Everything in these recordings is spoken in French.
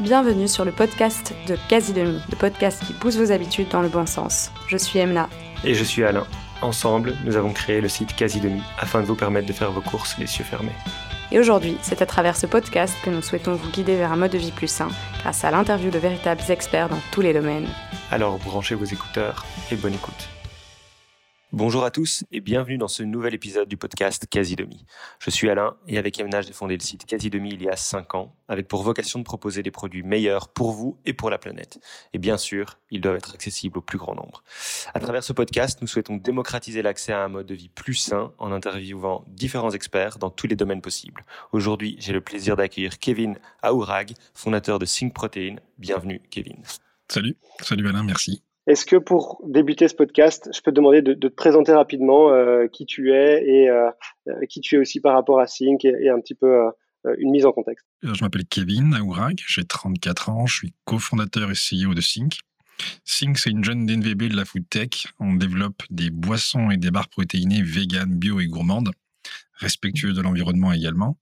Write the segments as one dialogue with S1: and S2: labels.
S1: Bienvenue sur le podcast de Quasi Demi, le podcast qui pousse vos habitudes dans le bon sens. Je suis Emna.
S2: Et je suis Alain. Ensemble, nous avons créé le site Quasi Demi afin de vous permettre de faire vos courses les yeux fermés.
S1: Et aujourd'hui, c'est à travers ce podcast que nous souhaitons vous guider vers un mode de vie plus sain grâce à l'interview de véritables experts dans tous les domaines.
S2: Alors branchez vos écouteurs et bonne écoute. Bonjour à tous et bienvenue dans ce nouvel épisode du podcast Quasi Demi. Je suis Alain et avec Emna, j'ai fondé le site Quasi Demi il y a 5 ans avec pour vocation de proposer des produits meilleurs pour vous et pour la planète. Et bien sûr, ils doivent être accessibles au plus grand nombre. À travers ce podcast, nous souhaitons démocratiser l'accès à un mode de vie plus sain en interviewant différents experts dans tous les domaines possibles. Aujourd'hui, j'ai le plaisir d'accueillir Kevin Aourag, fondateur de Sync Protein. Bienvenue Kevin.
S3: Salut, salut Alain, merci.
S4: Est-ce que pour débuter ce podcast, je peux te demander de, te présenter rapidement euh, qui tu es et euh, euh, qui tu es aussi par rapport à Sync et, un petit peu une mise en contexte?
S3: Je m'appelle Kevin Aourag, j'ai 34 ans, je suis cofondateur et CEO de Sync. Sync, c'est une jeune DNVB de la food tech. On développe des boissons et des barres protéinées vegan, bio et gourmandes, respectueuses de l'environnement également,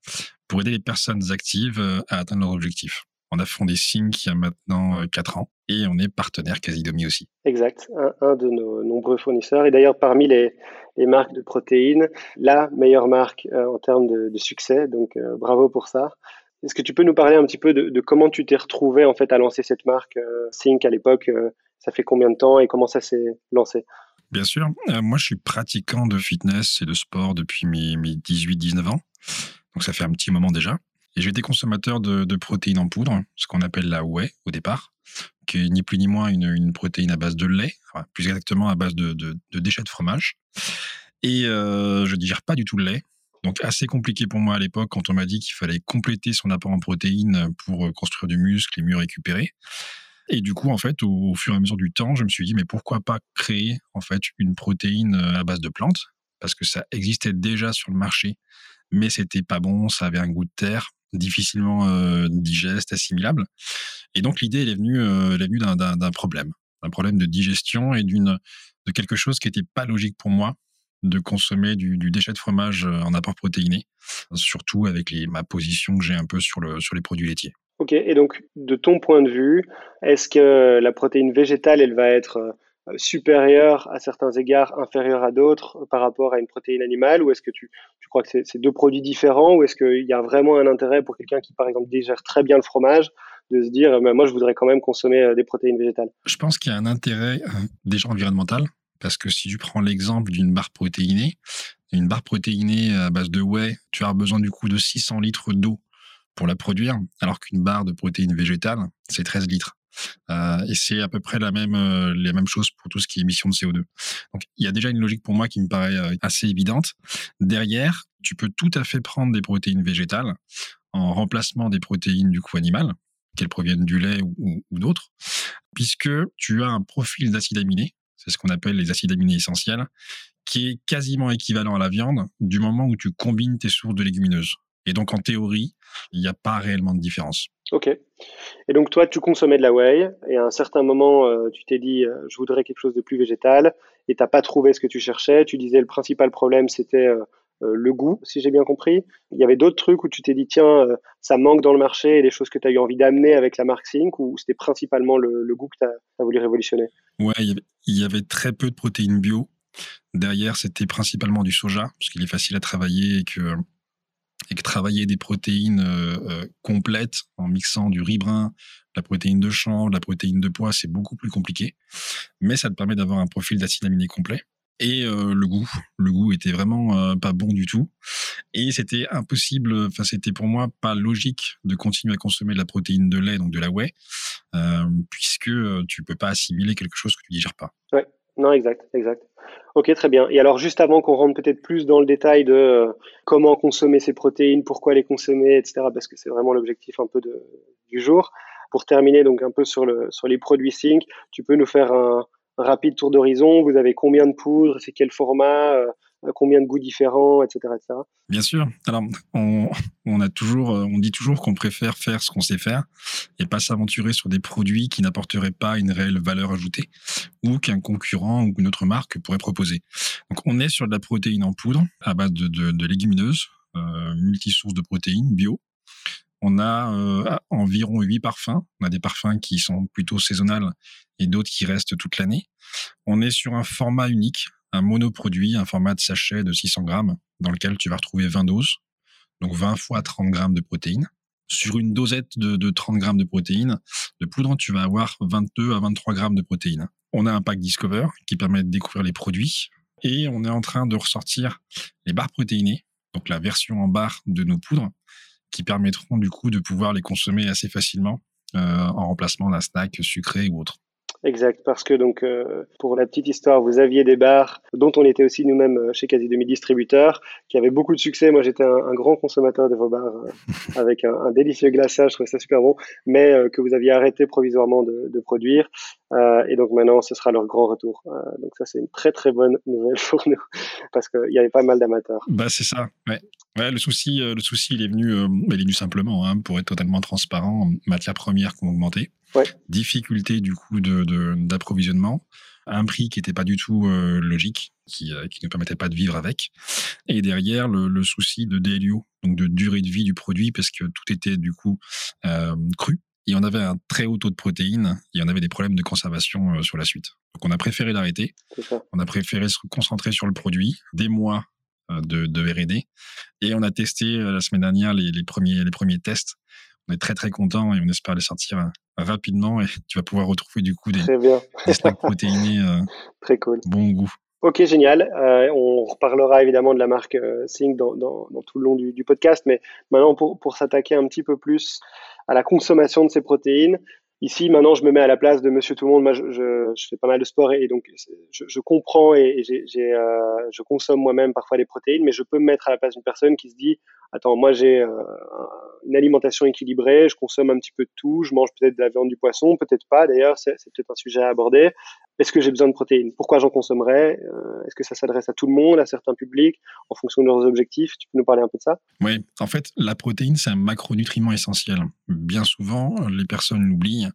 S3: pour aider les personnes actives à atteindre leurs objectifs. On a fondé Sync il y a maintenant 4 ans et on est partenaire Casidomi aussi.
S4: Exact, un, de nos nombreux fournisseurs. Et d'ailleurs, parmi les, marques de protéines, la meilleure marque euh, en termes de, succès. Donc, euh, bravo pour ça. Est-ce que tu peux nous parler un petit peu de, comment tu t'es retrouvé en fait à lancer cette marque euh, Sync à l'époque Ça fait combien de temps et comment ça s'est lancé?
S3: Bien sûr. moi, je suis pratiquant de fitness et de sport depuis mes, mes 18-19 ans. Donc, ça fait un petit moment déjà. Et j'ai été consommateur de, protéines en poudre, ce qu'on appelle la whey au départ, ni plus ni moins une, protéine à base de lait, plus exactement à base de, déchets de fromage. Et euh, je digère pas du tout le lait. Donc assez compliqué pour moi à l'époque quand on m'a dit qu'il fallait compléter son apport en protéines pour euh, construire du muscle et mieux récupérer. Et du coup, en fait, au, fur et à mesure du temps, je me suis dit, mais pourquoi pas créer en fait une protéine euh, à base de plantes? Parce que ça existait déjà sur le marché, mais c'était pas bon, ça avait un goût de terre difficilement euh, digeste, assimilable. Et donc l'idée, elle est venue, euh, venue d'un problème, un problème de digestion et d'une de quelque chose qui n'était pas logique pour moi de consommer du, déchet de fromage euh, en apport protéiné, surtout avec les, ma position que j'ai un peu sur, le, sur les produits laitiers.
S4: Ok, et donc de ton point de vue, est-ce que la protéine végétale, elle va être euh, supérieur à certains égards, inférieur à d'autres euh, par rapport à une protéine animale Ou est-ce que tu, tu crois que c'est deux produits différents Ou est-ce qu'il y a vraiment un intérêt pour quelqu'un qui, par exemple, digère très bien le fromage de se dire, euh, moi, je voudrais quand même consommer des protéines végétales?
S3: Je pense qu'il y a un intérêt déjà environnemental. Parce que si tu prends l'exemple d'une barre protéinée, une barre protéinée à base de whey, tu as besoin du coup de 600 litres d'eau pour la produire, alors qu'une barre de protéines végétales, c'est 13 litres. Euh, et c'est à peu près la même, euh, les mêmes choses pour tout ce qui est émission de CO2. Donc il y a déjà une logique pour moi qui me paraît euh, assez évidente. Derrière, tu peux tout à fait prendre des protéines végétales en remplacement des protéines du coup animal, qu'elles proviennent du lait ou, ou d'autres, puisque tu as un profil d'acides aminés, c'est ce qu'on appelle les acides aminés essentiels, qui est quasiment équivalent à la viande du moment où tu combines tes sources de légumineuses. Et donc, en théorie, il n'y a pas réellement de différence.
S4: Ok. Et donc, toi, tu consommais de la whey, et à un certain moment, euh, tu t'es dit, euh, je voudrais quelque chose de plus végétal, et tu n'as pas trouvé ce que tu cherchais. Tu disais, le principal problème, c'était euh, le goût, si j'ai bien compris. Il y avait d'autres trucs où tu t'es dit, tiens, ça manque dans le marché, et des choses que tu as eu envie d'amener avec la marque Sync, ou c'était principalement le, goût que tu as, voulu révolutionner?
S3: Ouais, il y avait très peu de protéines bio. Derrière, c'était principalement du soja, parce qu'il est facile à travailler et que et que travailler des protéines euh, euh, complètes en mixant du riz brun, la protéine de chanvre, la protéine de pois, c'est beaucoup plus compliqué. Mais ça te permet d'avoir un profil d'acide aminé complet. Et euh, le goût, le goût était vraiment pas bon du tout. Et c'était impossible, enfin c'était pour moi pas logique de continuer à consommer de la protéine de lait, donc de la whey, puisque tu peux pas assimiler quelque chose que tu digères pas.
S4: Ouais, non, exact, exact. Ok, très bien. Et alors, juste avant qu'on rentre peut-être plus dans le détail de euh, comment consommer ces protéines, pourquoi les consommer, etc., parce que c'est vraiment l'objectif un peu du jour. Pour terminer donc un peu sur, le, sur les produits Sync, tu peux nous faire un, rapide tour d'horizon. Vous avez combien de poudres? C'est quel format? Euh, combien de goûts différents, etc..
S3: Bien sûr. Alors, on, a toujours, euh, on dit toujours qu'on préfère faire ce qu'on sait faire et pas s'aventurer sur des produits qui n'apporteraient pas une réelle valeur ajoutée ou qu'un concurrent ou une autre marque pourrait proposer. Donc, on est sur de la protéine en poudre à base de, légumineuses, euh, multisources de protéines bio. On a euh, environ huit parfums. On a des parfums qui sont plutôt saisonnels et d'autres qui restent toute l'année. On est sur un format unique, un monoproduit, un format de sachet de 600 grammes dans lequel tu vas retrouver 20 doses, donc 20 fois 30 grammes de protéines. Sur une dosette de, de 30 grammes de protéines, de poudre, tu vas avoir 22 à 23 grammes de protéines. On a un pack Discover qui permet de découvrir les produits et on est en train de ressortir les barres protéinées, donc la version en barre de nos poudres, qui permettront du coup de pouvoir les consommer assez facilement euh, en remplacement d'un snack sucré ou autre.
S4: Exact, parce que donc euh, pour la petite histoire, vous aviez des bars dont on était aussi nous-mêmes euh, chez Quasi Demi distributeurs, qui avaient beaucoup de succès. Moi, j'étais un, grand consommateur de vos bars euh, avec un, un, délicieux glaçage, je trouvais ça super bon, mais que vous aviez arrêté provisoirement de, de produire. Et donc maintenant, ce sera leur grand retour. donc ça, c'est une très très bonne nouvelle pour nous, parce qu'il y avait pas mal d'amateurs.
S3: Bah c'est ça. Ouais. Ouais, le souci, le souci, il est venu, il est venu simplement, hein, pour être totalement transparent, matières premières qui ont augmenté.
S4: Ouais.
S3: Difficulté du coup de d'approvisionnement, un prix qui n'était pas du tout euh, logique, qui euh, qui ne permettait pas de vivre avec, et derrière le, le souci de DLU, donc de durée de vie du produit, parce que tout était du coup euh, cru. Et on avait un très haut taux de protéines et on avait des problèmes de conservation euh, sur la suite. Donc on a préféré l'arrêter. On a préféré se concentrer sur le produit, des mois de, de R&D, et on a testé la semaine dernière les, les premiers les premiers tests on est très très content et on espère les sortir euh, rapidement et tu vas pouvoir retrouver du coup des, des snacks protéinés euh,
S4: très cool.
S3: bon goût.
S4: Ok, génial. Euh, on reparlera évidemment de la marque euh, Sync dans, tout le long du, podcast, mais maintenant pour, s'attaquer un petit peu plus à la consommation de ces protéines, Ici, maintenant, je me mets à la place de Monsieur Tout le Monde. Moi, je, je, fais pas mal de sport et, donc je, comprends et, et euh, je consomme moi-même parfois des protéines, mais je peux me mettre à la place d'une personne qui se dit attends, moi j'ai euh, une alimentation équilibrée, je consomme un petit peu de tout, je mange peut-être de la viande, du poisson, peut-être pas. D'ailleurs, c'est peut-être un sujet à aborder. Est-ce que j'ai besoin de protéines? Pourquoi j'en consommerais? Euh, Est-ce que ça s'adresse à tout le monde, à certains publics, en fonction de leurs objectifs? Tu peux nous parler un peu de ça?
S3: Oui, en fait, la protéine, c'est un macronutriment essentiel. Bien souvent, les personnes l'oublient.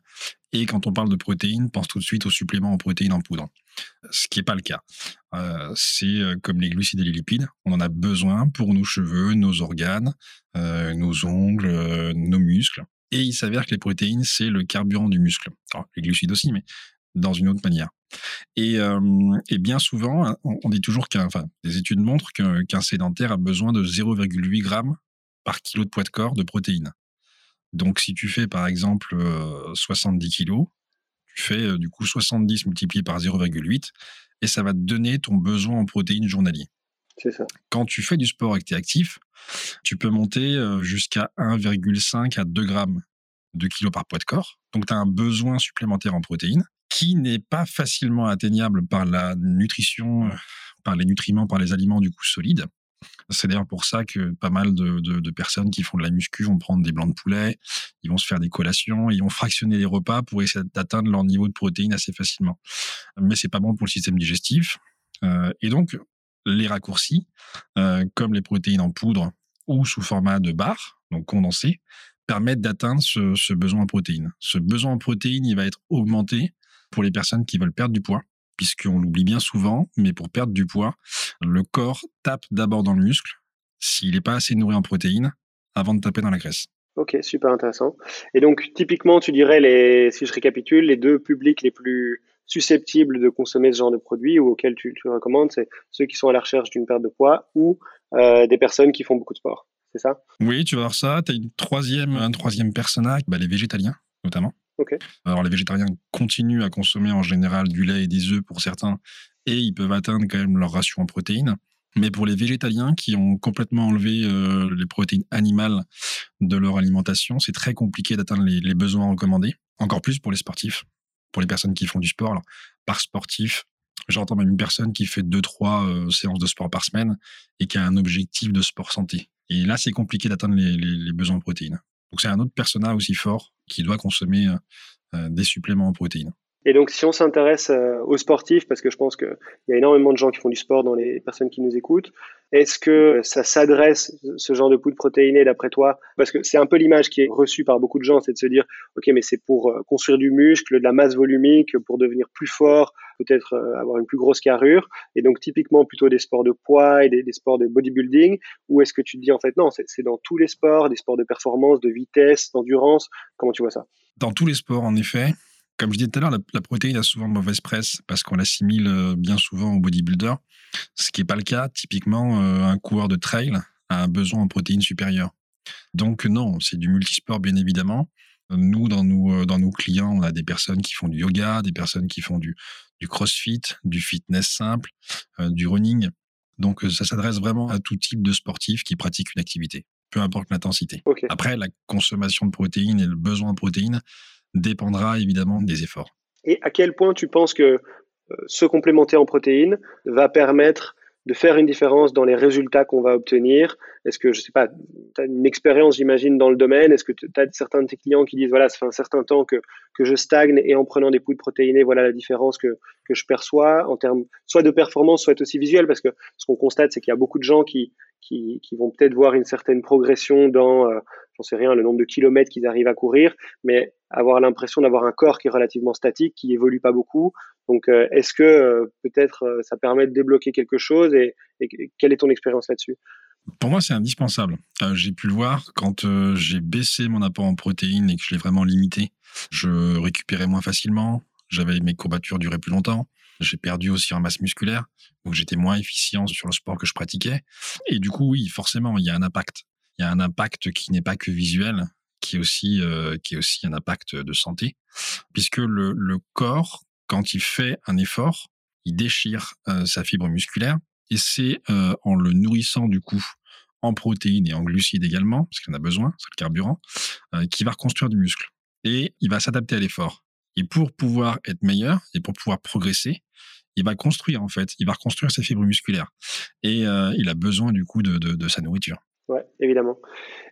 S3: Et quand on parle de protéines, pense tout de suite aux suppléments en protéines en poudre. Ce qui n'est pas le cas. Euh, c'est euh, comme les glucides et les lipides. On en a besoin pour nos cheveux, nos organes, nos ongles, nos muscles. Et il s'avère que les protéines, c'est le carburant du muscle. Alors, les glucides aussi, mais dans une autre manière. Et, euh, et bien souvent, hein, on, on dit toujours qu'un, enfin, des études montrent qu'un sédentaire a besoin de 0,8 grammes par kilo de poids de corps de protéines. Donc, si tu fais par exemple euh, 70 kilos, tu fais euh, du coup 70 multiplié par 0,8 et ça va te donner ton besoin en protéines journalier.
S4: C'est ça.
S3: Quand tu fais du sport et que tu es actif, tu peux monter euh, jusqu'à 1,5 à 2 grammes de kilos par poids de corps. Donc, tu as un besoin supplémentaire en protéines qui n'est pas facilement atteignable par la nutrition, euh, par les nutriments, par les aliments du coup solides. C'est d'ailleurs pour ça que pas mal de, personnes qui font de la muscu vont prendre des blancs de poulet, ils vont se faire des collations, ils vont fractionner les repas pour essayer d'atteindre leur niveau de protéines assez facilement. Mais c'est pas bon pour le système digestif. Euh, et donc, les raccourcis, euh, comme les protéines en poudre ou sous format de barre, donc condensé, permettent d'atteindre ce, ce besoin en protéines. Ce besoin en protéines, il va être augmenté pour les personnes qui veulent perdre du poids, puisqu'on l'oublie bien souvent, mais pour perdre du poids, le corps tape d'abord dans le muscle s'il n'est pas assez nourri en protéines avant de taper dans la graisse.
S4: Ok, super intéressant. Et donc, typiquement, tu dirais, les, si je récapitule, les deux publics les plus susceptibles de consommer ce genre de produit ou auxquels tu, tu recommandes, c'est ceux qui sont à la recherche d'une perte de poids ou euh, des personnes qui font beaucoup de sport. C'est ça?
S3: Oui, tu vas voir ça. Tu as une troisième, un troisième personnage, bah, les végétaliens notamment. Alors les végétariens continuent à consommer en général du lait et des œufs pour certains, et ils peuvent atteindre quand même leur ration en protéines. Mais pour les végétaliens qui ont complètement enlevé euh, les protéines animales de leur alimentation, c'est très compliqué d'atteindre les, besoins recommandés. Encore plus pour les sportifs, pour les personnes qui font du sport. Par sportif, j'entends même une personne qui fait deux trois euh, séances de sport par semaine et qui a un objectif de sport santé. Et là, c'est compliqué d'atteindre les besoins en protéines. Donc c'est un autre personnage aussi fort qui doit consommer euh, des suppléments en protéines.
S4: Et donc, si on s'intéresse euh, aux sportifs, parce que je pense qu'il y a énormément de gens qui font du sport dans les personnes qui nous écoutent, est-ce que ça s'adresse, ce genre de poudre protéinée, d'après toi? Parce que c'est un peu l'image qui est reçue par beaucoup de gens, c'est de se dire, OK, mais c'est pour euh, construire du muscle, de la masse volumique, pour devenir plus fort, peut-être euh, avoir une plus grosse carrure, et donc typiquement plutôt des sports de poids et des, des sports de bodybuilding, ou est-ce que tu te dis, en fait, non, c'est dans tous les sports, des sports de performance, de vitesse, d'endurance, comment tu vois ça?
S3: Dans tous les sports, en effet. Comme je disais tout à l'heure, la, protéine a souvent mauvaise presse parce qu'on l'assimile euh, bien souvent au bodybuilder, ce qui n'est pas le cas. Typiquement, euh, un coureur de trail a un besoin en protéines supérieures. Donc non, c'est du multisport bien évidemment. Nous, dans nos, euh, dans nos clients, on a des personnes qui font du yoga, des personnes qui font du, du crossfit, du fitness simple, du running. Donc ça s'adresse vraiment à tout type de sportif qui pratique une activité, peu importe l'intensité. Après, la consommation de protéines et le besoin de protéines, dépendra évidemment des efforts.
S4: Et à quel point tu penses que euh, se complémenter en protéines va permettre de faire une différence dans les résultats qu'on va obtenir? Est-ce que, je sais pas, tu as une expérience, j'imagine, dans le domaine? Est-ce que tu as certains de tes clients qui disent, voilà, ça fait un certain temps que, que je stagne et en prenant des poudres protéinées, voilà la différence que, que je perçois en termes soit de performance, soit aussi visuel Parce que ce qu'on constate, c'est qu'il y a beaucoup de gens qui, qui, vont peut-être voir une certaine progression dans, euh, j'en sais rien, le nombre de kilomètres qu'ils arrivent à courir, mais avoir l'impression d'avoir un corps qui est relativement statique, qui évolue pas beaucoup. Donc, euh, est-ce que euh, peut-être euh, ça permet de débloquer quelque chose et, quelle est ton expérience là-dessus?
S3: Pour moi, c'est indispensable. j'ai pu le voir quand j'ai baissé mon apport en protéines et que je l'ai vraiment limité. Je récupérais moins facilement, j'avais mes courbatures duraient plus longtemps. J'ai perdu aussi en masse musculaire, donc j'étais moins efficient sur le sport que je pratiquais. Et du coup, oui, forcément, il y a un impact. Il y a un impact qui n'est pas que visuel, qui est aussi euh, qui est aussi un impact de santé, puisque le, le corps, quand il fait un effort, il déchire euh, sa fibre musculaire, et c'est euh, en le nourrissant du coup en protéines et en glucides également, parce qu'il en a besoin, c'est le carburant, qui va reconstruire du muscle. Et il va s'adapter à l'effort. Et pour pouvoir être meilleur et pour pouvoir progresser, il va construire en fait, il va reconstruire ses fibres musculaires. Et il a besoin du coup de sa nourriture.
S4: Ouais, évidemment.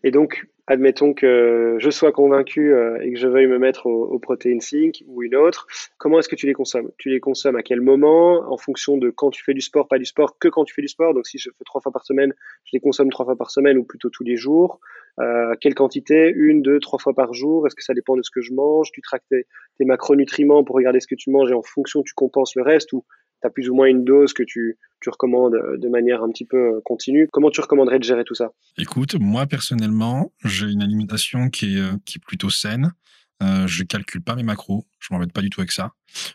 S4: Et donc, admettons que je sois convaincu euh, et que je veuille me mettre aux, protéines zinc ou une autre, comment est-ce que tu les consommes? Tu les consommes à quel moment? En fonction de quand tu fais du sport, pas du sport, que quand tu fais du sport. Donc si je fais trois fois par semaine, je les consomme trois fois par semaine ou plutôt tous les jours. Euh, quelle quantité? Une, deux, trois fois par jour Est-ce que ça dépend de ce que je mange? Tu traques tes, tes macronutriments pour regarder ce que tu manges et en fonction tu compenses le reste ou tu as plus ou moins une dose que tu, tu recommandes euh, de manière un petit peu euh, continue. Comment tu recommanderais de gérer tout ça?
S3: Écoute, moi personnellement, j'ai une alimentation qui est, euh, qui est plutôt saine. Euh, je calcule pas mes macros, je m'embête pas du tout avec ça.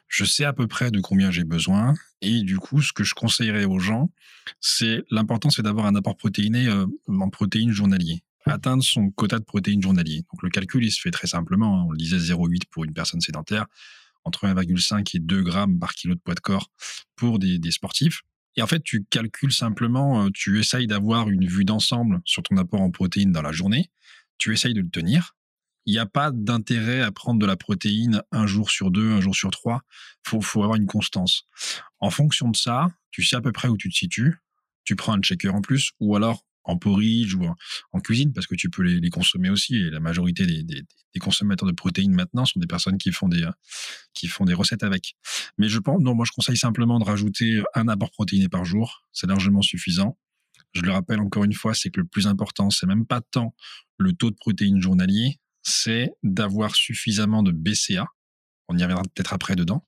S3: Je sais à peu près de combien j'ai besoin et du coup, ce que je conseillerais aux gens, c'est l'important, c'est d'avoir un apport protéiné en protéines journalier atteindre son quota de protéines journalier. Donc le calcul, il se fait très simplement. Hein. On le disait 0,8 pour une personne sédentaire, entre 1,5 et 2 grammes par kilo de poids de corps pour des, sportifs. Et en fait, tu calcules simplement, euh, tu essayes d'avoir une vue d'ensemble sur ton apport en protéines dans la journée, tu essayes de le tenir. Il n'y a pas d'intérêt à prendre de la protéine un jour sur deux, un jour sur trois. Il faut, avoir une constance. En fonction de ça, tu sais à peu près où tu te situes. Tu prends un checker en plus, ou alors en porridge ou en, cuisine parce que tu peux les, consommer aussi. Et la majorité des, consommateurs de protéines maintenant sont des personnes qui font des, qui font des recettes avec. Mais je pense, non, moi je conseille simplement de rajouter un apport protéiné par jour. C'est largement suffisant. Je le rappelle encore une fois, c'est que le plus important, c'est même pas tant le taux de protéines journalier, c'est d'avoir suffisamment de BCA. On y reviendra peut-être après dedans,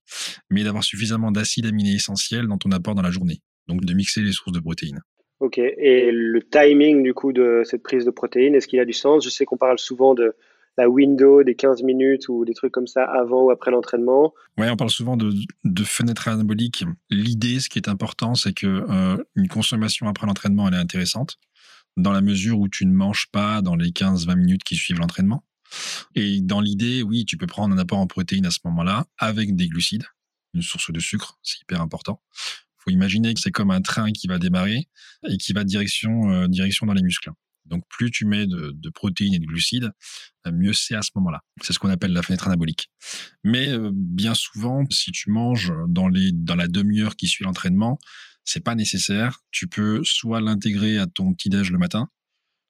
S3: mais d'avoir suffisamment d'acides aminés essentiels dans ton apport dans la journée. Donc de mixer les sources de protéines.
S4: Ok. Et le timing du coup de cette prise de protéines, est-ce qu'il a du sens? Je sais qu'on parle souvent de la window des 15 minutes ou des trucs comme ça avant ou après l'entraînement.
S3: Oui, on parle souvent de, de fenêtre anabolique. L'idée, ce qui est important, c'est que euh, une consommation après l'entraînement, elle est intéressante dans la mesure où tu ne manges pas dans les 15-20 minutes qui suivent l'entraînement. Et dans l'idée, oui, tu peux prendre un apport en protéines à ce moment-là avec des glucides, une source de sucre, c'est hyper important faut imaginer que c'est comme un train qui va démarrer et qui va direction, euh, direction dans les muscles. Donc plus tu mets de, protéines et de glucides, euh, mieux c'est à ce moment-là. C'est ce qu'on appelle la fenêtre anabolique. Mais euh, bien souvent, si tu manges dans, les, dans la demi-heure qui suit l'entraînement, c'est pas nécessaire. Tu peux soit l'intégrer à ton petit-déj le matin,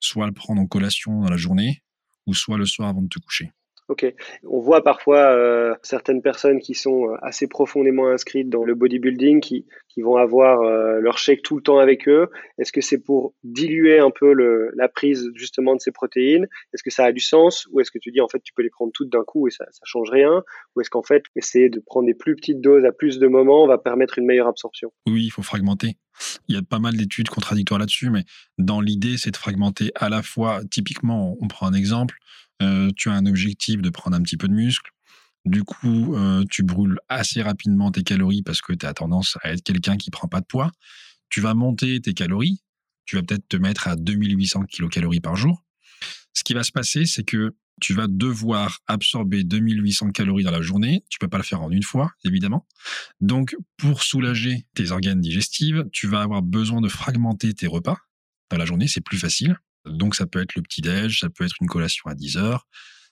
S3: soit le prendre en collation dans la journée, ou soit le soir avant de te coucher.
S4: Ok. On voit parfois euh, certaines personnes qui sont euh, assez profondément inscrites dans le bodybuilding qui, vont avoir euh, leur shake tout le temps avec eux. Est-ce que c'est pour diluer un peu la prise justement de ces protéines? Est-ce que ça a du sens? Ou est-ce que tu dis en fait tu peux les prendre toutes d'un coup et ça, ça change rien? Ou est-ce qu'en fait essayer de prendre des plus petites doses à plus de moments va permettre une meilleure absorption?
S3: Oui, il faut fragmenter. Il y a pas mal d'études contradictoires là-dessus, mais dans l'idée, c'est de fragmenter à la fois, typiquement, on prend un exemple, euh, tu as un objectif de prendre un petit peu de muscle. Du coup, euh, tu brûles assez rapidement tes calories parce que tu as tendance à être quelqu'un qui prend pas de poids. Tu vas monter tes calories. Tu vas peut-être te mettre à 2800 kilocalories par jour. Ce qui va se passer, c'est que tu vas devoir absorber 2800 calories dans la journée. Tu peux pas le faire en une fois, évidemment. Donc, pour soulager tes organes digestifs, tu vas avoir besoin de fragmenter tes repas dans la journée. C'est plus facile. Donc ça peut être le petit-déj, ça peut être une collation à 10 heures,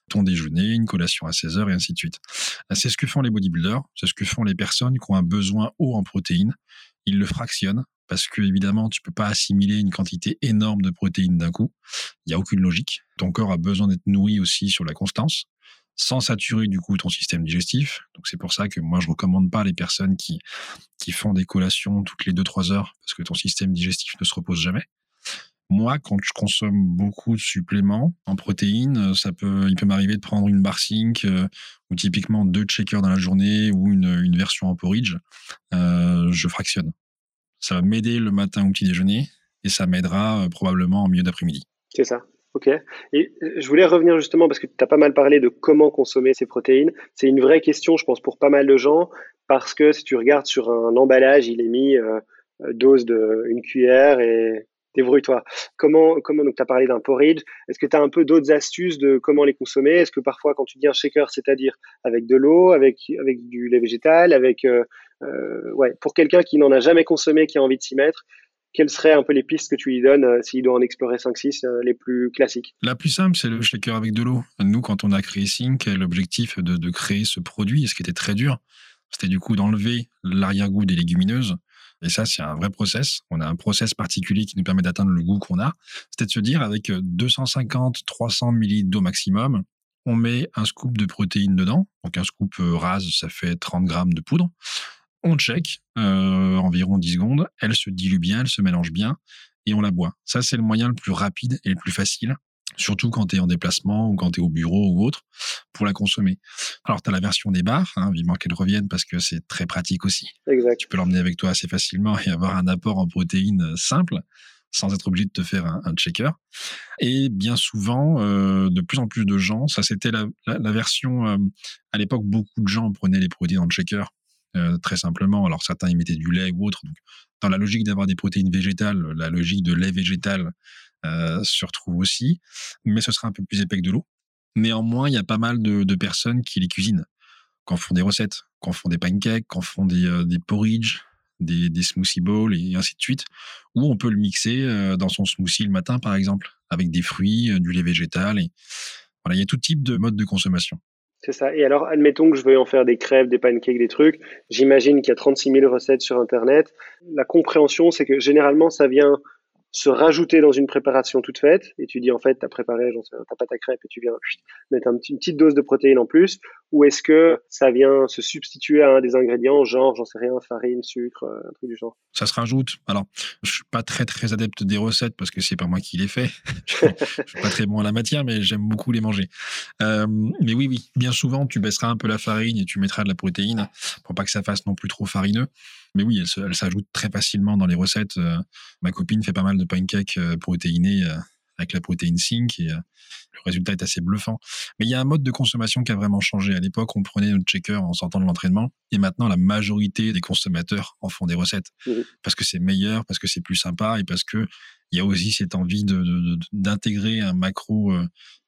S3: ton déjeuner, une collation à 16 heures et ainsi de suite. C'est ce que font les bodybuilders, c'est ce que font les personnes qui ont un besoin haut en protéines. Ils le fractionnent parce que évidemment tu peux pas assimiler une quantité énorme de protéines d'un coup. Il y a aucune logique. Ton corps a besoin d'être nourri aussi sur la constance sans saturer du coup ton système digestif. Donc c'est pour ça que moi je recommande pas les personnes qui qui font des collations toutes les 2-3 heures parce que ton système digestif ne se repose jamais. Moi, quand je consomme beaucoup de suppléments en protéines, euh, ça peut, il peut m'arriver de prendre une bar zinc euh, ou typiquement deux shakers dans la journée ou une, une version en porridge. Euh, je fractionne. Ça va m'aider le matin au petit déjeuner et ça m'aidera probablement en milieu d'après-midi.
S4: C'est ça. Ok. Et je voulais revenir justement parce que tu as pas mal parlé de comment consommer ces protéines. C'est une vraie question, je pense, pour pas mal de gens parce que si tu regardes sur un emballage, il est mis dose de une cuillère et débrouille-toi. Comment, comment donc tu as parlé d'un porridge Est-ce que tu as un peu d'autres astuces de comment les consommer? Est-ce que parfois, quand tu dis un shaker, c'est-à-dire avec de l'eau, avec, avec du lait végétal, avec euh, euh, ouais, pour quelqu'un qui n'en a jamais consommé, qui a envie de s'y mettre, quelles seraient un peu les pistes que tu lui donnes euh, s'il doit en explorer 5-6 euh, les plus classiques?
S3: La plus simple, c'est le shaker avec de l'eau. Nous, quand on a créé Sync, l'objectif de, de créer ce produit, ce qui était très dur, c'était du coup d'enlever l'arrière-goût des légumineuses et ça, c'est un vrai process. On a un process particulier qui nous permet d'atteindre le goût qu'on a. C'était de se dire, avec 250, 300 millilitres d'eau maximum, on met un scoop de protéines dedans. Donc un scoop euh, rase, ça fait 30 grammes de poudre. On check euh, environ 10 secondes. Elle se dilue bien, elle se mélange bien et on la boit. Ça, c'est le moyen le plus rapide et le plus facile surtout quand tu es en déplacement ou quand tu es au bureau ou autre, pour la consommer. Alors, tu as la version des bars, hein, vivement qu'elle revienne parce que c'est très pratique aussi.
S4: Exact.
S3: Tu peux l'emmener avec toi assez facilement et avoir un apport en protéines euh, simple sans être obligé de te faire un, un checker. Et bien souvent, euh, de plus en plus de gens, ça c'était la, la, la, version, euh, à l'époque, beaucoup de gens prenaient les protéines en checker. Euh, très simplement. Alors certains y mettaient du lait ou autre. Donc, dans la logique d'avoir des protéines végétales, la logique de lait végétal se retrouve aussi, mais ce sera un peu plus épais que de l'eau. Néanmoins, il y a pas mal de, personnes qui les cuisinent, qui en font des recettes, qui en font des pancakes, qui en font des, euh, des porridge, des, smoothie bowls et ainsi de suite, ou on peut le mixer euh, dans son smoothie le matin, par exemple, avec des fruits, euh, du lait végétal. Et voilà, il y a tout type de mode de consommation.
S4: C'est ça. Et alors, admettons que je veuille en faire des crèves, des pancakes, des trucs. J'imagine qu'il y a 36 000 recettes sur Internet. La compréhension, c'est que généralement, ça vient se rajouter dans une préparation toute faite et tu dis en fait t'as préparé j'en sais ta pâte à crêpes et tu viens mettre un petit, une petite dose de protéines en plus. Ou est-ce que ça vient se substituer à un des ingrédients genre j'en sais rien farine sucre un truc du genre?
S3: Ça se rajoute. Alors je suis pas très très adepte des recettes parce que c'est pas moi qui les fais. Je suis pas très bon à la matière mais j'aime beaucoup les manger. Euh, mais oui oui bien souvent tu baisseras un peu la farine et tu mettras de la protéine pour pas que ça fasse non plus trop farineux mais oui, elle, s'ajoute très facilement dans les recettes. Euh, ma copine fait pas mal de pancakes euh, protéinés euh, avec la protéine zinc et le résultat est assez bluffant. Mais il y a un mode de consommation qui a vraiment changé. À l'époque, on prenait notre shaker en sortant de l'entraînement et maintenant, la majorité des consommateurs en font des recettes
S4: mmh.
S3: parce que c'est meilleur, parce que c'est plus sympa et parce que il y a aussi cette envie d'intégrer de, de, un macro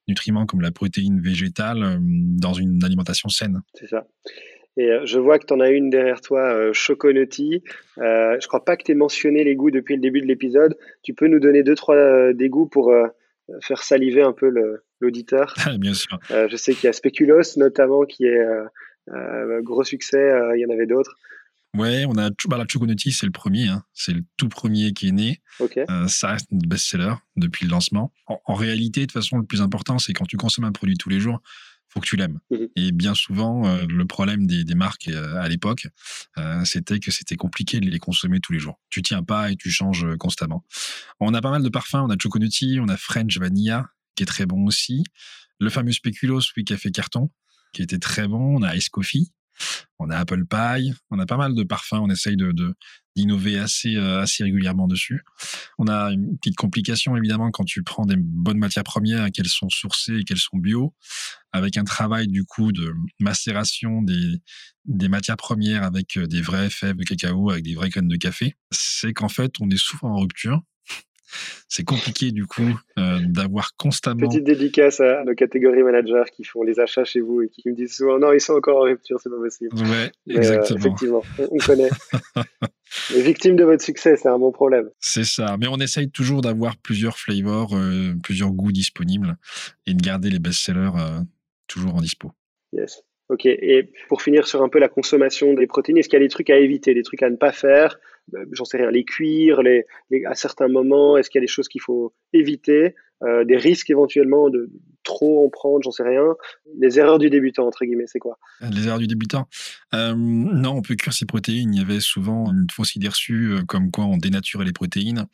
S3: nutriment comme la protéine végétale dans une alimentation saine.
S4: C'est ça. Et euh, je vois que tu en as une derrière toi, euh, Choconotti. Euh, je crois pas que tu aies mentionné les goûts depuis le début de l'épisode. Tu peux nous donner deux, trois euh, des goûts pour euh, faire saliver un peu l'auditeur?
S3: Bien sûr.
S4: Euh, je sais qu'il y a Speculos notamment qui est gros succès. Il y en avait d'autres.
S3: Ouais, on a bah, la Choconotti, c'est le premier. Hein. C'est le tout premier qui est né.
S4: Okay.
S3: ça reste notre best-seller depuis le lancement. En, en réalité, de toute façon, le plus important, c'est quand tu consommes un produit tous les jours, faut que tu l'aimes.
S4: Mhm.
S3: Et bien souvent, euh, le problème des, des marques euh, à l'époque, euh, c'était que c'était compliqué de les consommer tous les jours. Tu tiens pas et tu changes constamment. On a pas mal de parfums. On a Choconutti, on a French Vanilla, qui est très bon aussi. Le fameux Speculoos, oui, fait carton, qui était très bon. On a Ice Coffee. On a Apple Pie, on a pas mal de parfums, on essaye de, de- d'innover assez, euh, assez régulièrement dessus. On a une petite complication évidemment quand tu prends des bonnes matières premières qu'elles sont sourcées et qu'elles sont bio, avec un travail du coup de macération des, des matières premières avec euh, des vraies fèves de cacao, avec des vraies graines de café. C'est qu'en fait on est souvent en rupture. C'est compliqué du coup euh, d'avoir constamment
S4: Petite dédicace à nos catégories managers qui font les achats chez vous et qui me disent souvent non, ils sont encore en rupture, c'est pas possible.
S3: Ouais,
S4: Mais, euh,
S3: exactement.
S4: effectivement, on, on connaît. Les victimes de votre succès, c'est un bon problème.
S3: C'est ça. Mais on essaye toujours d'avoir plusieurs flavors, euh, plusieurs goûts disponibles et de garder les best-sellers toujours en dispo.
S4: Yes. Ok. Et pour finir sur un peu la consommation des protéines, est-ce qu'il y a des trucs à éviter, des trucs à ne pas faire J'en sais rien, les cuire, les, à certains moments, est-ce qu'il y a des choses qu'il faut éviter Euh, Des risques éventuellement de trop en prendre, j'en sais rien. Les erreurs du débutant, entre guillemets, c'est quoi?
S3: Les erreurs du débutant. Euh, non, on peut cuire ses protéines. Il y avait souvent une fausse idée reçue euh, comme quoi on dénaturait les protéines.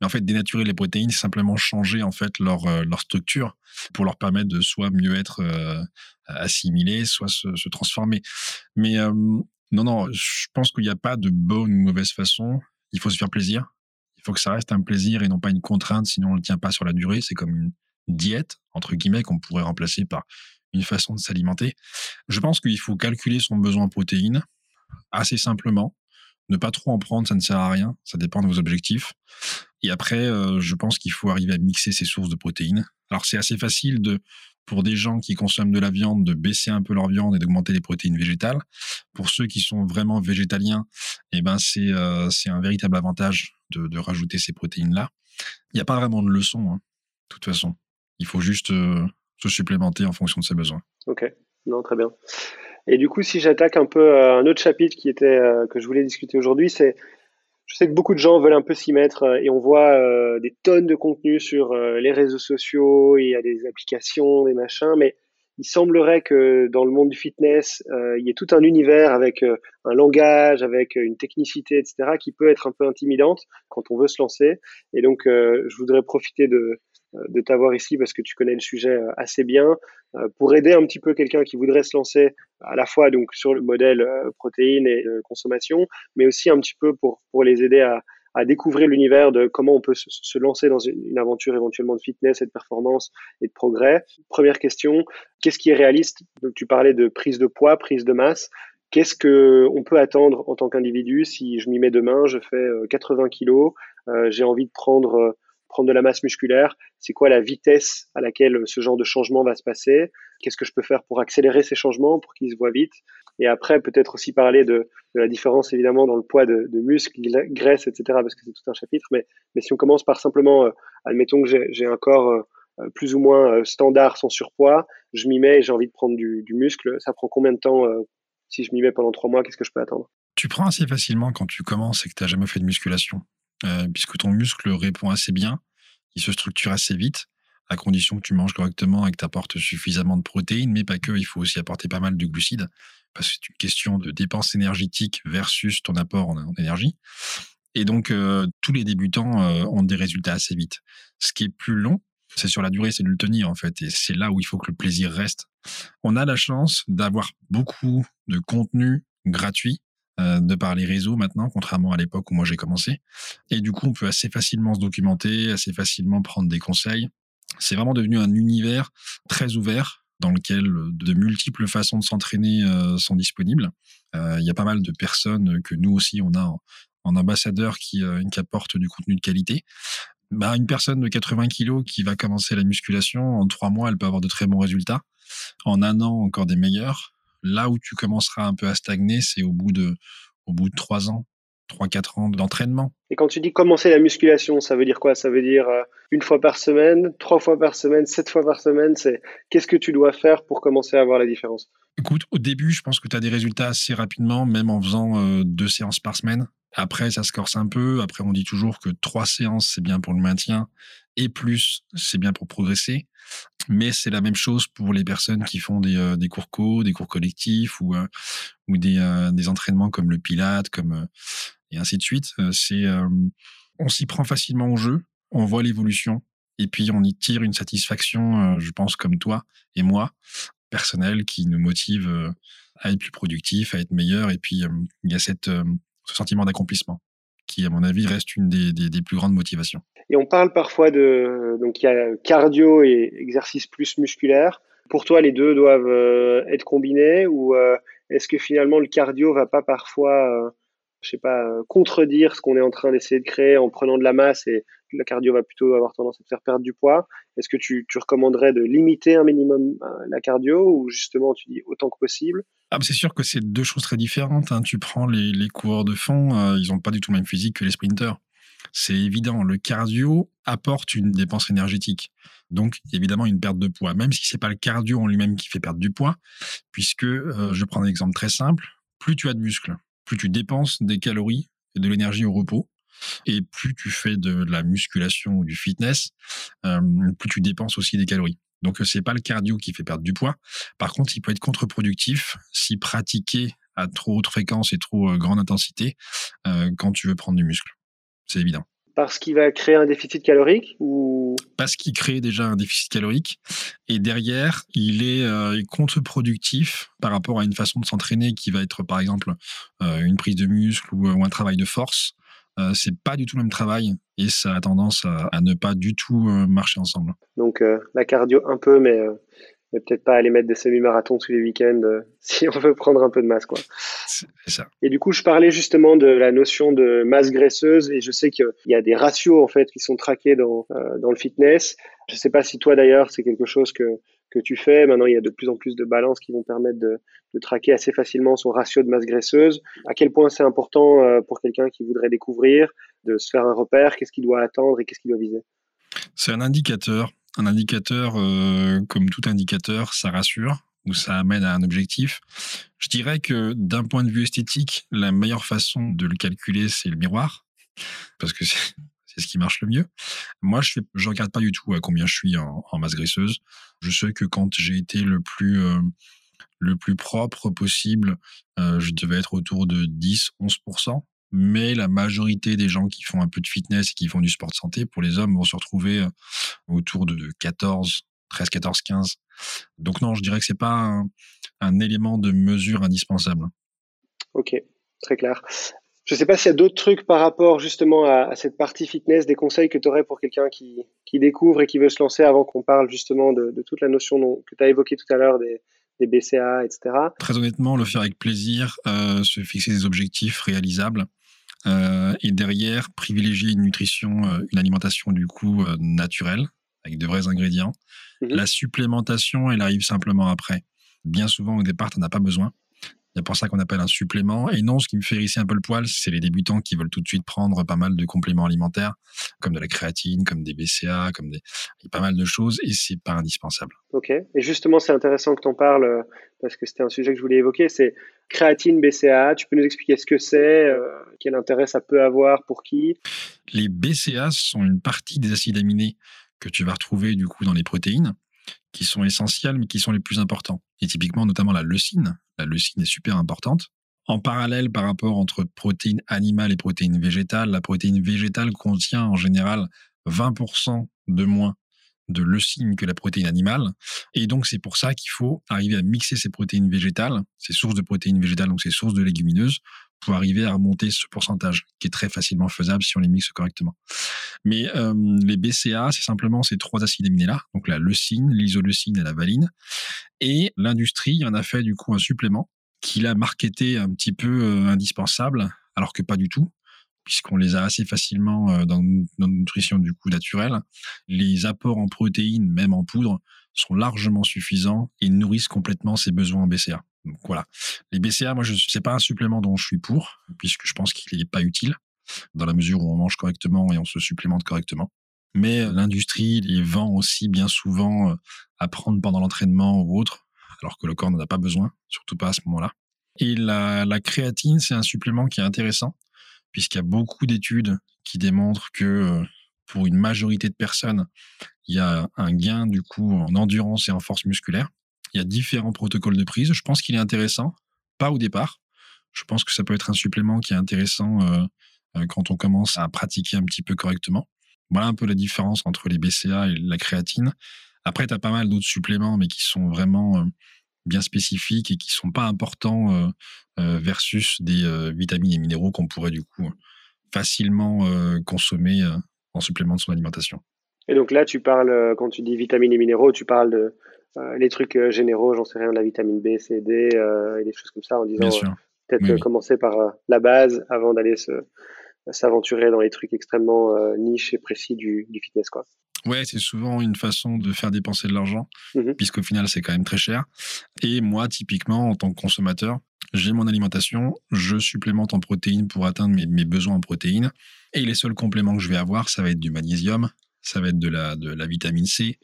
S3: Mais en fait, dénaturer les protéines, c'est simplement changer en fait leur, euh, leur structure pour leur permettre de soit mieux être euh, assimilées, soit se, transformer. Mais euh, non, non, je pense qu'il n'y a pas de bonne ou mauvaise façon. Il faut se faire plaisir. Il faut que ça reste un plaisir et non pas une contrainte, sinon on ne le tient pas sur la durée. C'est comme une diète, entre guillemets, qu'on pourrait remplacer par une façon de s'alimenter. Je pense qu'il faut calculer son besoin en protéines assez simplement. Ne pas trop en prendre, ça ne sert à rien. Ça dépend de vos objectifs. Et après, euh, je pense qu'il faut arriver à mixer ses sources de protéines. Alors, c'est assez facile de, pour des gens qui consomment de la viande, de baisser un peu leur viande et d'augmenter les protéines végétales. Pour ceux qui sont vraiment végétaliens, eh ben, c'est, euh, un véritable avantage de, de rajouter ces protéines-là. Il n'y a pas vraiment de leçon, hein, de toute façon. Il faut juste euh, se supplémenter en fonction de ses besoins.
S4: Ok. Non, très bien. Et du coup, si j'attaque un peu euh, un autre chapitre qui était euh, que je voulais discuter aujourd'hui, c'est je sais que beaucoup de gens veulent un peu s'y mettre euh, et on voit euh, des tonnes de contenu sur euh, les réseaux sociaux, il y a des applications, des machins, mais il semblerait que dans le monde du fitness, il y ait tout un univers avec un langage, avec une technicité, etc., qui peut être un peu intimidante quand on veut se lancer. Et donc, je voudrais profiter de, de t'avoir ici parce que tu connais le sujet euh, assez bien euh, pour aider un petit peu quelqu'un qui voudrait se lancer à la fois donc sur le modèle euh, protéines et euh, consommation, mais aussi un petit peu pour, pour les aider à, à découvrir l'univers de comment on peut se, lancer dans une, aventure éventuellement de fitness et de performance et de progrès. Première question, qu'est-ce qui est réaliste? Donc tu parlais de prise de poids, prise de masse. Qu'est-ce que on peut attendre en tant qu'individu si je m'y mets demain, je fais euh, 80 kilos, euh, j'ai envie de prendre euh, prendre de la masse musculaire, c'est quoi la vitesse à laquelle ce genre de changement va se passer Qu'est-ce que je peux faire pour accélérer ces changements, pour qu'ils se voient vite Et après, peut-être aussi parler de, la différence évidemment dans le poids de, muscles, graisse, etc. Parce que c'est tout un chapitre. Mais, si on commence par simplement, euh, admettons que j'ai un corps euh, plus ou moins euh, standard sans surpoids, je m'y mets et j'ai envie de prendre du, du, muscle. Ça prend combien de temps euh, si je m'y mets pendant trois mois Qu'est-ce que je peux attendre?
S3: Tu prends assez facilement quand tu commences et que tu n'as jamais fait de musculation? euh, puisque ton muscle répond assez bien, il se structure assez vite, à condition que tu manges correctement et que tu apportes suffisamment de protéines, mais pas que, il faut aussi apporter pas mal de glucides, parce que c'est une question de dépense énergétique versus ton apport en, en énergie. Et donc, euh, tous les débutants euh, ont des résultats assez vite. Ce qui est plus long, c'est sur la durée, c'est de le tenir en fait, et c'est là où il faut que le plaisir reste. On a la chance d'avoir beaucoup de contenu gratuit euh, de par les réseaux maintenant, contrairement à l'époque où moi j'ai commencé. Et du coup, on peut assez facilement se documenter, assez facilement prendre des conseils. C'est vraiment devenu un univers très ouvert dans lequel de multiples façons de s'entraîner euh, sont disponibles. Il euh, y a pas mal de personnes que nous aussi on a en, en ambassadeur qui, euh, qui apportent du contenu de qualité. Bah, une personne de 80 kilos qui va commencer la musculation, en trois mois, elle peut avoir de très bons résultats. En un an, encore des meilleurs. Là où tu commenceras un peu à stagner, c'est au bout de, au bout de trois ans, trois, quatre ans d'entraînement.
S4: Et quand tu dis commencer la musculation, ça veut dire quoi? Ça veut dire euh, une fois par semaine, trois fois par semaine, sept fois par semaine. C'est qu'est-ce que tu dois faire pour commencer à voir la différence?
S3: Écoute, au début, je pense que tu as des résultats assez rapidement, même en faisant euh, deux séances par semaine. Après, ça se corse un peu. Après, on dit toujours que trois séances, c'est bien pour le maintien et plus, c'est bien pour progresser. Mais c'est la même chose pour les personnes qui font des, des cours co, des cours collectifs ou, ou des, des entraînements comme le Pilate, comme et ainsi de suite. C'est on s'y prend facilement au jeu, on voit l'évolution et puis on y tire une satisfaction, je pense comme toi et moi, personnelle, qui nous motive à être plus productif, à être meilleur. Et puis il y a ce sentiment d'accomplissement à mon avis, reste une des, des, plus grandes motivations.
S4: Et on parle parfois de donc il y a cardio et exercice plus musculaire. Pour toi, les deux doivent être combinés ou est-ce que finalement le cardio va pas parfois je sais pas, euh, contredire ce qu'on est en train d'essayer de créer en prenant de la masse et la cardio va plutôt avoir tendance à te faire perdre du poids? Est-ce que tu, recommanderais de limiter un minimum euh, la cardio ou justement tu dis autant que possible?
S3: Ah, C'est sûr que c'est deux choses très différentes. Hein. Tu prends les, coureurs de fond, euh, ils n'ont pas du tout le même physique que les sprinteurs. C'est évident, le cardio apporte une dépense énergétique. Donc, évidemment, une perte de poids, même si c'est pas le cardio en lui-même qui fait perdre du poids, puisque, je prends un exemple très simple, plus tu as de muscles, plus tu dépenses des calories et de l'énergie au repos, et plus tu fais de, la musculation ou du fitness, euh, plus tu dépenses aussi des calories. Donc c'est pas le cardio qui fait perdre du poids. Par contre, il peut être contre-productif si pratiqué à trop haute fréquence et trop euh, grande intensité euh, quand tu veux prendre du muscle. C'est évident.
S4: Parce qu'il va créer un déficit calorique ou?
S3: Parce qu'il crée déjà un déficit calorique et derrière, il est euh, contre-productif par rapport à une façon de s'entraîner qui va être par exemple euh, une prise de muscle ou, ou, un travail de force. Euh, c'est pas du tout le même travail et ça a tendance à, à ne pas du tout euh, marcher ensemble.
S4: Donc euh, la cardio un peu, mais mais peut-être pas aller mettre des semi-marathons tous les week-ends si on veut prendre un peu de masse, quoi.
S3: Ça.
S4: Et du coup, je parlais justement de la notion de masse graisseuse et je sais qu'il y a des ratios en fait qui sont traqués dans dans le fitness. Je sais pas si toi d'ailleurs c'est quelque chose que que tu fais. Maintenant, il y a de plus en plus de balances qui vont permettre de, traquer assez facilement son ratio de masse graisseuse. À quel point c'est important euh, pour quelqu'un qui voudrait découvrir de se faire un repère, qu'est-ce qu'il doit attendre et qu'est-ce qu'il doit viser?
S3: C'est un indicateur un indicateur, euh, comme tout indicateur, ça rassure ou ça amène à un objectif. Je dirais que d'un point de vue esthétique, la meilleure façon de le calculer, c'est le miroir, parce que c'est ce qui marche le mieux. Moi, je ne regarde pas du tout à combien je suis en, masse graisseuse. Je sais que quand j'ai été le plus euh, propre possible, euh, je devais être autour de 10-11% mais la majorité des gens qui font un peu de fitness et qui font du sport de santé, pour les hommes, vont se retrouver euh, autour de 14, 13, 14, 15. Donc non, je dirais que c'est pas un, élément de mesure indispensable.
S4: Ok, très clair. Je ne sais pas s'il y a d'autres trucs par rapport justement à, à, cette partie fitness, des conseils que tu aurais pour quelqu'un qui, qui, découvre et qui veut se lancer avant qu'on parle justement de, de, toute la notion dont, que tu as évoqué tout à l'heure des, des BCA, etc.
S3: Très honnêtement, le faire avec plaisir, euh, se fixer des objectifs réalisables. Euh, et derrière, privilégier une nutrition, euh, une alimentation du coup naturelle, avec de vrais ingrédients. Mmh. La supplémentation, elle arrive simplement après. Bien souvent, au départ, tu n'en as pas besoin. C'est pour ça qu'on appelle un supplément. Et non, ce qui me fait hérisser un peu le poil, c'est les débutants qui veulent tout de suite prendre pas mal de compléments alimentaires, comme de la créatine, comme des BCA, comme des, pas mal de choses, et c'est pas indispensable.
S4: Ok. Et justement, c'est intéressant que tu en parles, parce que c'était un sujet que je voulais évoquer, c'est créatine, BCA. Tu peux nous expliquer ce que c'est, euh, quel intérêt ça peut avoir pour qui?
S3: Les BCA sont une partie des acides aminés que tu vas retrouver du coup dans les protéines qui sont essentiels, mais qui sont les plus importants. Et typiquement, notamment la leucine. La leucine est super importante. En parallèle, par rapport entre protéines animales et protéines végétales, la protéine végétale contient en général 20% de moins de leucine que la protéine animale. Et donc, c'est pour ça qu'il faut arriver à mixer ces protéines végétales, ces sources de protéines végétales, donc ces sources de légumineuses, pour arriver à remonter ce pourcentage, qui est très facilement faisable si on les mixe correctement. Mais euh, les BCA, c'est simplement ces trois acides aminés-là, donc la leucine, l'isoleucine et la valine. Et l'industrie en a fait du coup un supplément qu'il a marketé un petit peu euh, indispensable, alors que pas du tout puisqu'on les a assez facilement euh, dans notre nutrition du coup naturelle. Les apports en protéines, même en poudre, sont largement suffisants et nourrissent complètement ses besoins en BCA. Voilà. Les BCA, moi, je c'est pas un supplément dont je suis pour, puisque je pense qu'il n'est pas utile dans la mesure où on mange correctement et on se supplémente correctement. Mais euh, l'industrie les vend aussi bien souvent euh, à prendre pendant l'entraînement ou autre, alors que le corps n'en a pas besoin, surtout pas à ce moment-là. Et la, la créatine, c'est un supplément qui est intéressant puisqu'il y a beaucoup d'études qui démontrent que euh, pour une majorité de personnes, il y a un gain du coup en endurance et en force musculaire. Il y a différents protocoles de prise. Je pense qu'il est intéressant, pas au départ. Je pense que ça peut être un supplément qui est intéressant euh, euh, quand on commence à pratiquer un petit peu correctement. Voilà un peu la différence entre les BCA et la créatine. Après, tu as pas mal d'autres suppléments, mais qui sont vraiment euh, bien spécifiques et qui sont pas importants versus des vitamines et minéraux qu'on pourrait du coup facilement consommer en supplément de son alimentation.
S4: Et donc là, tu parles, quand tu dis vitamines et minéraux, tu parles de les trucs généraux, j'en sais rien, de la vitamine B, C, D et des choses comme ça, en disant peut-être commencer par la base avant d'aller s'aventurer dans les trucs extrêmement niches et précis du, du fitness, quoi.
S3: Ouais, c'est souvent une façon de faire dépenser de l'argent, mmh puisqu'au final, c'est quand même très cher. Et moi, typiquement, en tant que consommateur, j'ai mon alimentation, je supplémente en protéines pour atteindre mes, besoins en protéines. Et les seuls compléments que je vais avoir, ça va être du magnésium, ça va être de la, de la vitamine C,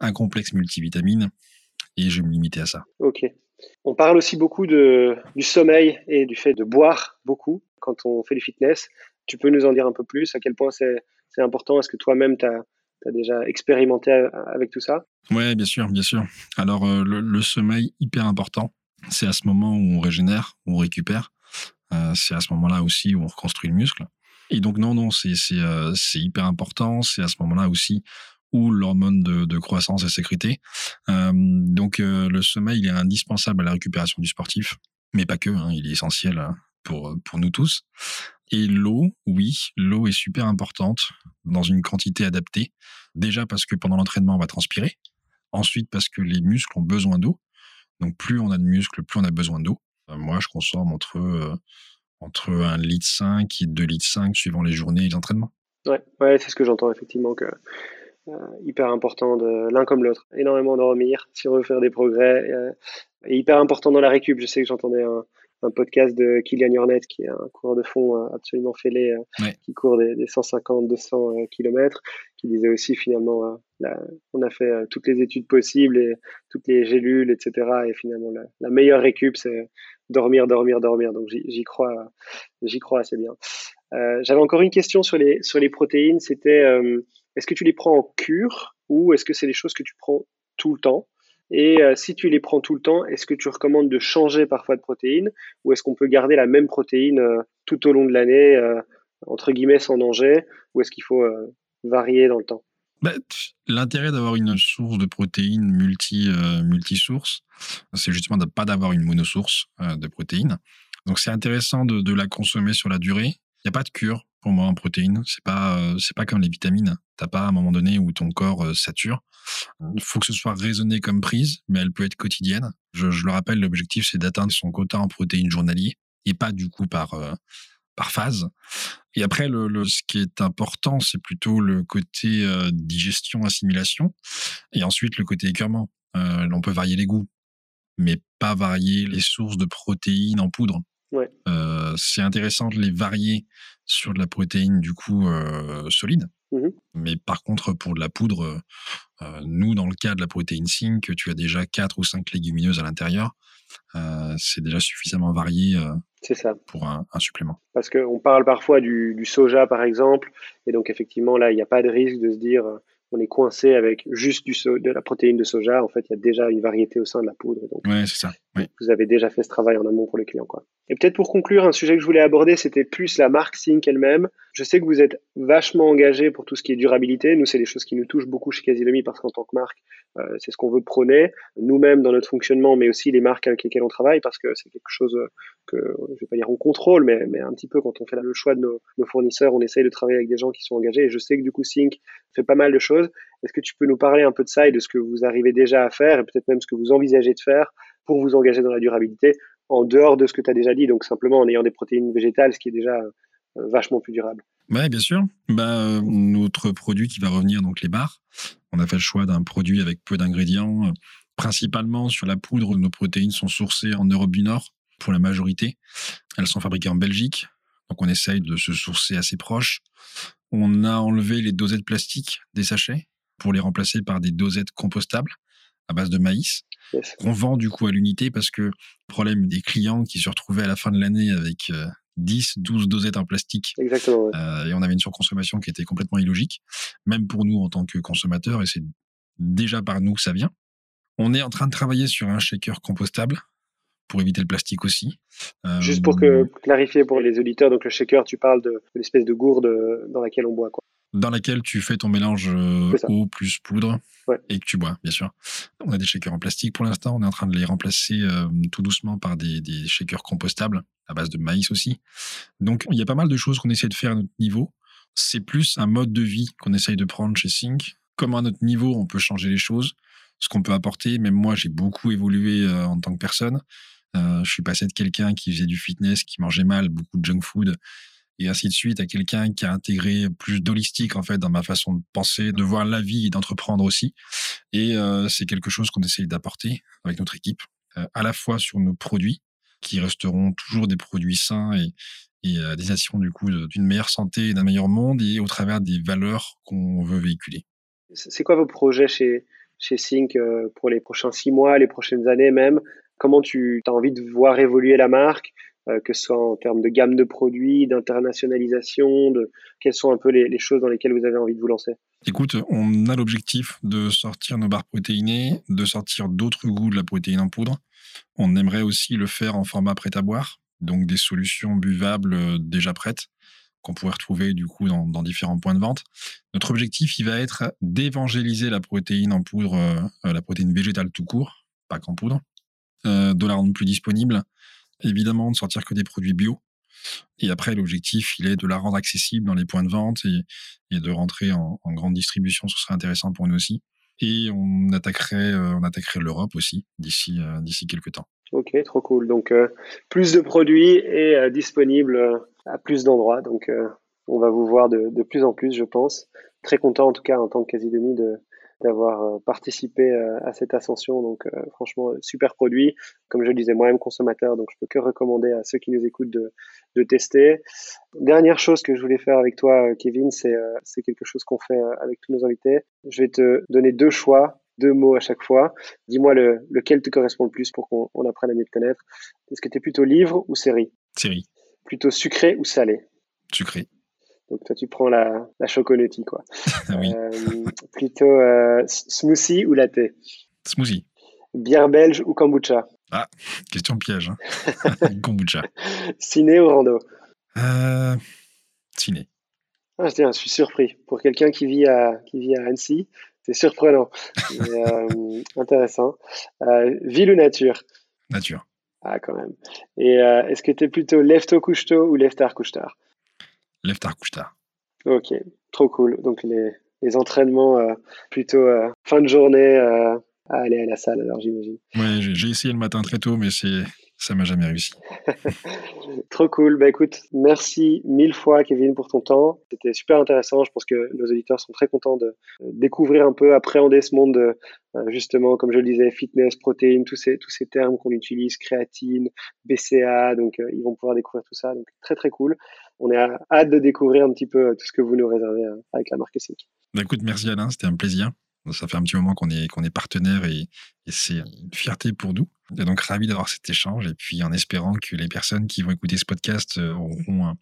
S3: un complexe multivitamine, et je vais me limiter à ça.
S4: Ok. On parle aussi beaucoup de, du sommeil et du fait de boire beaucoup quand on fait du fitness. Tu peux nous en dire un peu plus? À quel point c'est important? Est-ce que toi-même, tu as déjà expérimenté avec tout ça?
S3: Oui, bien sûr, bien sûr. Alors, euh, le, sommeil, hyper important. C'est à ce moment où on régénère, où on récupère. Euh, c'est à ce moment-là aussi où on reconstruit le muscle. Et donc, non, non, c'est euh, hyper important. C'est à ce moment-là aussi où l'hormone de, croissance est sécrétée. donc, le sommeil, il est indispensable à la récupération du sportif, mais pas que, hein, il est essentiel pour, pour nous tous. Et l'eau, oui, l'eau est super importante dans une quantité adaptée. Déjà parce que pendant l'entraînement, on va transpirer. Ensuite, parce que les muscles ont besoin d'eau. Donc, plus on a de muscles, plus on a besoin d'eau. Euh, moi, je consomme entre, euh, entre 1 litre 5 et 2 litres 5 suivant les journées et les entraînements.
S4: Ouais, ouais c'est ce que j'entends effectivement que euh, hyper important de l'un comme l'autre. Énormément dormir si on veut faire des progrès. et hyper important dans la récup. Je sais que j'entendais un, un podcast de Kylian Jornet, qui est un coureur de fond euh, absolument fêlé, euh, qui court des, 150-200 km, qui disait aussi finalement, euh, on a fait toutes les études possibles et toutes les gélules, etc. Et finalement, la, meilleure récup, c'est dormir, dormir, dormir. Donc j'y crois, j'y crois assez bien. J'avais encore une question sur les sur les protéines. C'était, est-ce que tu les prends en cure ou est-ce que c'est des choses que tu prends tout le temps? Et euh, si tu les prends tout le temps, est-ce que tu recommandes de changer parfois de protéine ou est-ce qu'on peut garder la même protéine euh, tout au long de l'année, euh, entre guillemets, sans danger Ou est-ce qu'il faut varier dans le temps?
S3: Bah, L'intérêt d'avoir une source de protéines multi, multi-sources, c'est justement de pas d'avoir une monosource de protéines. Donc c'est intéressant de, la consommer sur la durée. Il n'y a pas de cure pour moi en protéines. C'est pas c'est pas comme les vitamines. T'as pas à un moment donné où ton corps sature. Il faut que ce soit raisonné comme prise, mais elle peut être quotidienne. Je, le rappelle, l'objectif, c'est d'atteindre son quota en protéines journalier et pas du coup par, euh, par phase. Et après, le, ce qui est important, c'est plutôt le côté euh, digestion, assimilation, et ensuite le côté écœurement. Euh, on peut varier les goûts, mais pas varier les sources de protéines en poudre. c'est intéressant de les varier sur de la protéine du coup solide. Mmh mais par contre, pour de la poudre, euh, nous, dans le cas de la protéine zinc, tu as déjà 4 ou 5 légumineuses à l'intérieur. Euh, c'est déjà suffisamment varié euh, ça. pour un, supplément.
S4: Parce qu'on parle parfois du, du, soja, par exemple, et donc effectivement, là, il n'y a pas de risque de se dire on est coincé avec juste du de la protéine de soja. En fait, il y a déjà une variété au sein de la poudre. Donc,
S3: c'est ça.
S4: Vous avez déjà fait ce travail en amont pour les clients. Quoi. Et peut-être pour conclure, un sujet que je voulais aborder, c'était plus la marque Sync elle-même. Je sais que vous êtes vachement engagé pour tout ce qui est durabilité. Nous, c'est des choses qui nous touchent beaucoup chez Casilomi parce qu'en tant que marque, euh, c'est ce qu'on veut prôner. Nous-mêmes dans notre fonctionnement, mais aussi les marques avec lesquelles on travaille parce que c'est quelque chose que, je vais pas dire on contrôle, mais, mais un petit peu quand on fait le choix de nos, nos fournisseurs, on essaye de travailler avec des gens qui sont engagés. Et je sais que du coup, Sync fait pas mal de choses. Est-ce que tu peux nous parler un peu de ça et de ce que vous arrivez déjà à faire et peut-être même ce que vous envisagez de faire pour vous engager dans la durabilité en dehors de ce que tu as déjà dit, donc simplement en ayant des protéines végétales, ce qui est déjà euh, vachement plus durable?
S3: Oui, bien sûr. Bah, euh, notre produit qui va revenir, donc les bars, on a fait le choix d'un produit avec peu d'ingrédients. Principalement sur la poudre, nos protéines sont sourcées en Europe du Nord pour la majorité. Elles sont fabriquées en Belgique, donc on essaye de se sourcer assez proche. On a enlevé les dosettes plastiques des sachets pour les remplacer par des dosettes compostables à base de maïs qu'on vend du coup à l'unité parce que le problème des clients qui se retrouvaient à la fin de l'année avec euh, 10, 12 dosettes en plastique.
S4: Exactement.
S3: et on avait une surconsommation qui était complètement illogique, même pour nous en tant que consommateurs, et c'est déjà par nous que ça vient. On est en train de travailler sur un shaker compostable pour éviter le plastique aussi.
S4: Juste pour que, clarifier pour les auditeurs, donc le shaker, tu parles de, l'espèce de gourde dans laquelle on boit. Quoi
S3: dans laquelle tu fais ton mélange eau plus poudre et que tu bois, bien sûr. On a des shakers en plastique pour l'instant. On est en train de les remplacer tout doucement par des, des, shakers compostables à base de maïs aussi. Donc, il y a pas mal de choses qu'on essaie de faire à notre niveau. C'est plus un mode de vie qu'on essaye de prendre chez Sync. Comme à notre niveau, on peut changer les choses, ce qu'on peut apporter. Même moi, j'ai beaucoup évolué en tant que personne. je suis passé de quelqu'un qui faisait du fitness, qui mangeait mal, beaucoup de junk food, et ainsi de suite à quelqu'un qui a intégré plus d'holistique en fait dans ma façon de penser, de voir la vie et d'entreprendre aussi. Et euh, c'est quelque chose qu'on essaye d'apporter avec notre équipe, euh, à la fois sur nos produits qui resteront toujours des produits sains et, et à destination du coup d'une meilleure santé et d'un meilleur monde et au travers des valeurs qu'on veut véhiculer.
S4: C'est quoi vos projets chez chez Sync euh, pour les prochains six mois, les prochaines années même? Comment tu as envie de voir évoluer la marque? euh, que ce soit en termes de gamme de produits, d'internationalisation, de quelles sont un peu les, choses dans lesquelles vous avez envie de vous lancer?
S3: Écoute, on a l'objectif de sortir nos barres protéinées, de sortir d'autres goûts de la protéine en poudre. On aimerait aussi le faire en format prêt à boire, donc des solutions buvables euh, déjà prêtes qu'on pourrait retrouver du coup dans, différents points de vente. Notre objectif, il va être d'évangéliser la protéine en poudre, euh, la protéine végétale tout court, pas qu'en poudre, de la rendre plus disponible, évidemment de sortir que des produits bio. Et après, l'objectif, il est de la rendre accessible dans les points de vente et, de rentrer en, grande distribution. Ce serait intéressant pour nous aussi. Et on attaquerait, euh, on l'Europe aussi d'ici euh, d'ici quelques temps.
S4: Ok, trop cool. Donc euh, plus de produits et disponibles à plus d'endroits. Donc on va vous voir de, plus en plus, je pense. Très content en tout cas en tant que quasi demi de d'avoir euh, participé euh, à cette ascension. Donc euh, franchement, super produit. Comme je le disais, moi-même consommateur, donc je peux que recommander à ceux qui nous écoutent de, de tester. Dernière chose que je voulais faire avec toi, Kevin, c'est c'est quelque chose qu'on fait avec tous nos invités. Je vais te donner deux choix deux mots à chaque fois. Dis-moi le, lequel te correspond le plus pour qu'on apprenne à mieux te connaître. Est-ce que tu es plutôt livre ou série?
S3: Série.
S4: Plutôt sucré ou salé?
S3: Sucré.
S4: Donc toi, tu prends la, la quoi.
S3: oui.
S4: Euh, plutôt euh, smoothie ou latte?
S3: Smoothie.
S4: Bière belge ou kombucha?
S3: Ah, question piège. Hein. kombucha.
S4: Ciné ou rando?
S3: Euh, Ciné.
S4: Ah, je suis surpris. Pour quelqu'un qui vit à qui vit à Annecy, c'est surprenant. intéressant. Ville ou nature?
S3: Nature.
S4: Ah, quand même. Et est-ce que tu es plutôt lève-tôt couche-tôt ou lève-tard couche-tard Ok, trop cool. Donc les, les entraînements euh, plutôt euh, fin de journée euh, à aller à la salle, alors j'imagine.
S3: Ouais, j'ai essayé le matin très tôt, mais c'est ça m'a jamais réussi.
S4: Trop cool. Bah écoute, merci mille fois Kevin pour ton temps. C'était super intéressant. Je pense que nos auditeurs sont très contents de découvrir un peu, appréhender ce monde de, justement, comme je le disais, fitness, protéines, tous ces, tous ces termes qu'on utilise, créatine, BCA. Donc ils vont pouvoir découvrir tout ça. Donc très très cool on est hâte de découvrir un petit peu tout ce que vous nous réservez euh, avec la marque Sync.
S3: Bah, écoute, merci Alain, c'était un plaisir. Ça fait un petit moment qu'on est, qu'on est partenaire et, c'est une fierté pour nous. Et donc, ravi d'avoir cet échange et puis en espérant que les personnes qui vont écouter ce podcast euh, auront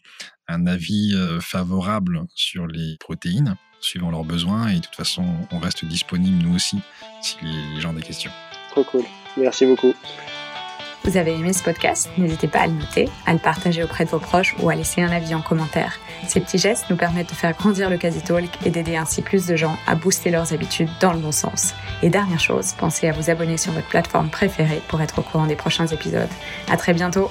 S3: un, avis euh, favorable sur les protéines, suivant leurs besoins. Et de toute façon, on reste disponible nous aussi si les gens ont des questions.
S4: Trop cool. Merci beaucoup.
S1: Vous avez aimé ce podcast? N'hésitez pas à le noter, à le partager auprès de vos proches ou à laisser un avis en commentaire. Ces petits gestes nous permettent de faire grandir le Quasi Talk et d'aider ainsi plus de gens à booster leurs habitudes dans le bon sens. Et dernière chose, pensez à vous abonner sur votre plateforme préférée pour être au courant des prochains épisodes. À très bientôt